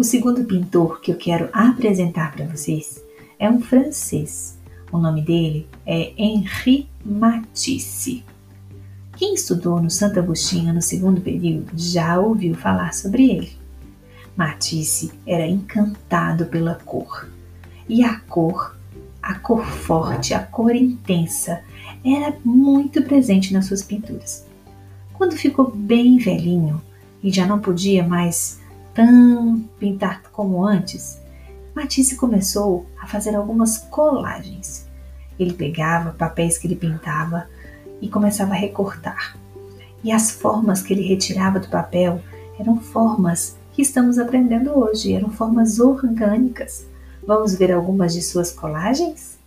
O segundo pintor que eu quero apresentar para vocês é um francês. O nome dele é Henri Matisse. Quem estudou no Santo Agostinho no segundo período já ouviu falar sobre ele. Matisse era encantado pela cor. E a cor, a cor forte, a cor intensa, era muito presente nas suas pinturas. Quando ficou bem velhinho e já não podia mais tão pintar como antes, Matisse começou a fazer algumas colagens. Ele pegava papéis que ele pintava e começava a recortar. E as formas que ele retirava do papel eram formas que estamos aprendendo hoje, eram formas orgânicas. Vamos ver algumas de suas colagens?